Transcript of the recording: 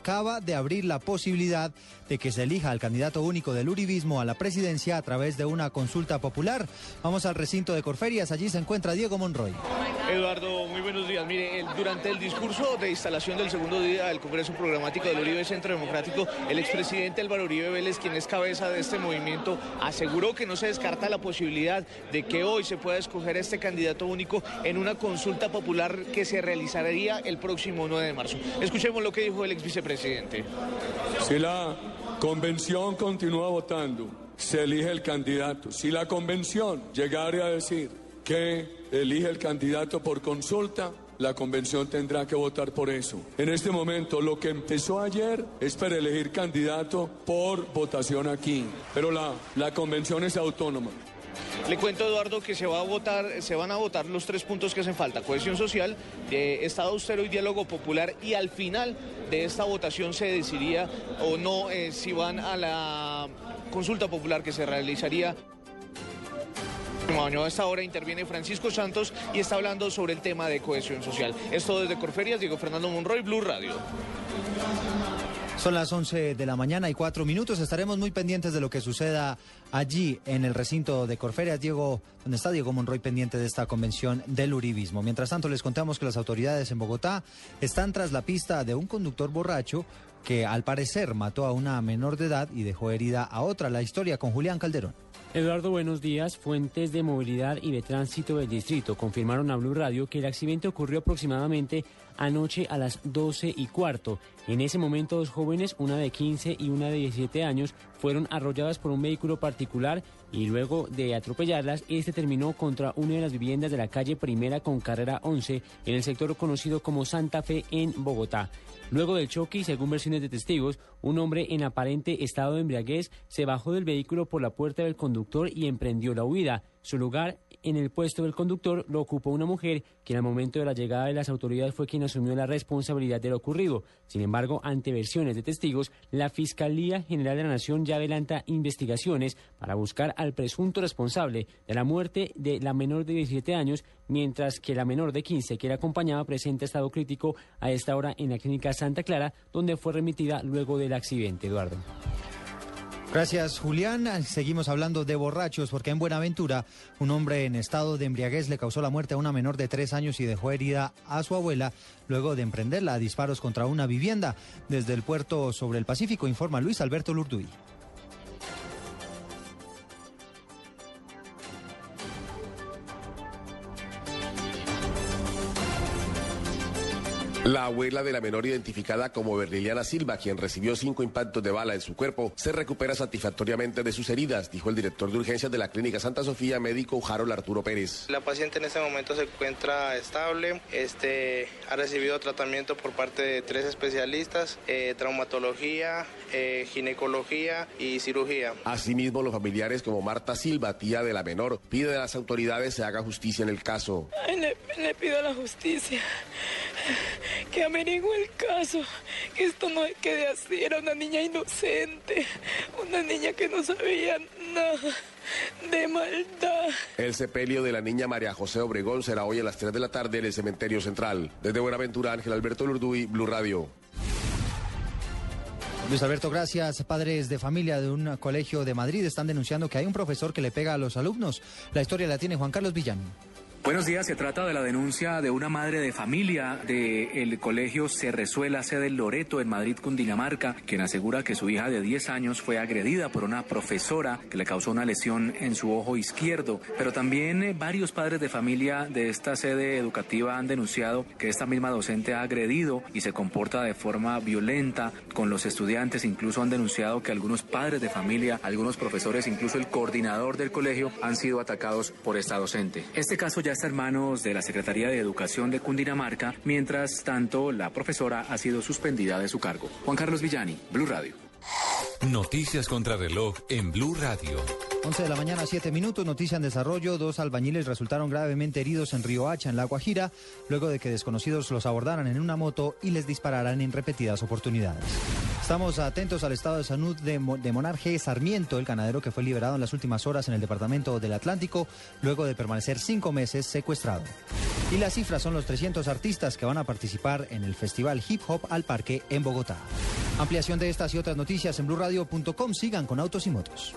acaba de abrir la posibilidad de que se elija al candidato único del uribismo a la presidencia a través de una consulta popular. Vamos al recinto de Corferias, allí se encuentra Diego Monroy. Eduardo, muy buenos días. Mire, durante el discurso de instalación del segundo día del Congreso Programático del Uribe Centro Democrático, el expresidente Álvaro Uribe Vélez, quien es cabeza de este movimiento, aseguró que no se descarta la posibilidad de que hoy se pueda escoger este candidato único en una consulta popular que se realizaría el próximo 9 de marzo. Escuchemos lo que dijo el ex vicepresidente. Si la convención continúa votando, se elige el candidato. Si la convención llegara a decir que elige el candidato por consulta, la convención tendrá que votar por eso. En este momento, lo que empezó ayer es para elegir candidato por votación aquí, pero la, la convención es autónoma. Le cuento, Eduardo, que se va a votar, se van a votar los tres puntos que hacen falta: cohesión social, Estado austero y diálogo popular. Y al final de esta votación se decidiría o no eh, si van a la consulta popular que se realizaría. A esta hora interviene Francisco Santos y está hablando sobre el tema de cohesión social. Esto desde Corferias, Diego Fernando Monroy, Blue Radio. Son las 11 de la mañana y cuatro minutos. Estaremos muy pendientes de lo que suceda allí en el recinto de Corferias, Diego, donde está Diego Monroy pendiente de esta convención del Uribismo. Mientras tanto, les contamos que las autoridades en Bogotá están tras la pista de un conductor borracho que al parecer mató a una menor de edad y dejó herida a otra. La historia con Julián Calderón. Eduardo, buenos días. Fuentes de movilidad y de tránsito del distrito confirmaron a Blue Radio que el accidente ocurrió aproximadamente anoche a las 12 y cuarto. En ese momento, dos jóvenes, una de 15 y una de 17 años, fueron arrolladas por un vehículo particular y luego de atropellarlas, este terminó contra una de las viviendas de la calle Primera con carrera 11 en el sector conocido como Santa Fe en Bogotá. Luego del choque según versiones de testigos, un hombre en aparente estado de embriaguez se bajó del vehículo por la puerta del conductor y emprendió la huida. Su lugar en el puesto del conductor lo ocupó una mujer, que al momento de la llegada de las autoridades fue quien asumió la responsabilidad de lo ocurrido. Sin embargo, ante versiones de testigos, la Fiscalía General de la Nación ya adelanta investigaciones para buscar al presunto responsable de la muerte de la menor de 17 años, mientras que la menor de 15, que era acompañada, presenta estado crítico a esta hora en la clínica Santa Clara, donde fue remitida luego del accidente. Eduardo. Gracias, Julián. Seguimos hablando de borrachos porque en Buenaventura un hombre en estado de embriaguez le causó la muerte a una menor de tres años y dejó herida a su abuela luego de emprenderla a disparos contra una vivienda. Desde el puerto sobre el Pacífico informa Luis Alberto Lurduy. La abuela de la menor identificada como Berliliana Silva, quien recibió cinco impactos de bala en su cuerpo, se recupera satisfactoriamente de sus heridas, dijo el director de urgencias de la Clínica Santa Sofía, médico Harold Arturo Pérez. La paciente en este momento se encuentra estable, este, ha recibido tratamiento por parte de tres especialistas, eh, traumatología, eh, ginecología y cirugía. Asimismo, los familiares como Marta Silva, tía de la menor, pide a las autoridades se haga justicia en el caso. le, le pido la justicia que averigüe el caso, que esto no quede así, era una niña inocente, una niña que no sabía nada de maldad. El sepelio de la niña María José Obregón será hoy a las 3 de la tarde en el cementerio central. Desde Buenaventura, Ángel Alberto Lurduy, Blue Radio. Luis Alberto, gracias. Padres de familia de un colegio de Madrid están denunciando que hay un profesor que le pega a los alumnos. La historia la tiene Juan Carlos Villán. Buenos días, se trata de la denuncia de una madre de familia del colegio Cerrezuela, sede Loreto, en Madrid, Cundinamarca, quien asegura que su hija de 10 años fue agredida por una profesora que le causó una lesión en su ojo izquierdo. Pero también eh, varios padres de familia de esta sede educativa han denunciado que esta misma docente ha agredido y se comporta de forma violenta con los estudiantes. Incluso han denunciado que algunos padres de familia, algunos profesores, incluso el coordinador del colegio han sido atacados por esta docente. Este caso ya ya está en manos de la Secretaría de Educación de Cundinamarca. Mientras tanto, la profesora ha sido suspendida de su cargo. Juan Carlos Villani, Blue Radio. Noticias contra reloj en Blue Radio. 11 de la mañana, 7 minutos. Noticia en desarrollo. Dos albañiles resultaron gravemente heridos en Río Hacha, en La Guajira, luego de que desconocidos los abordaran en una moto y les dispararan en repetidas oportunidades. Estamos atentos al estado de salud de, de Monar G. Sarmiento, el ganadero que fue liberado en las últimas horas en el departamento del Atlántico, luego de permanecer cinco meses secuestrado. Y las cifras son los 300 artistas que van a participar en el Festival Hip Hop al Parque en Bogotá. Ampliación de estas y otras noticias en blurradio.com. Sigan con Autos y Motos.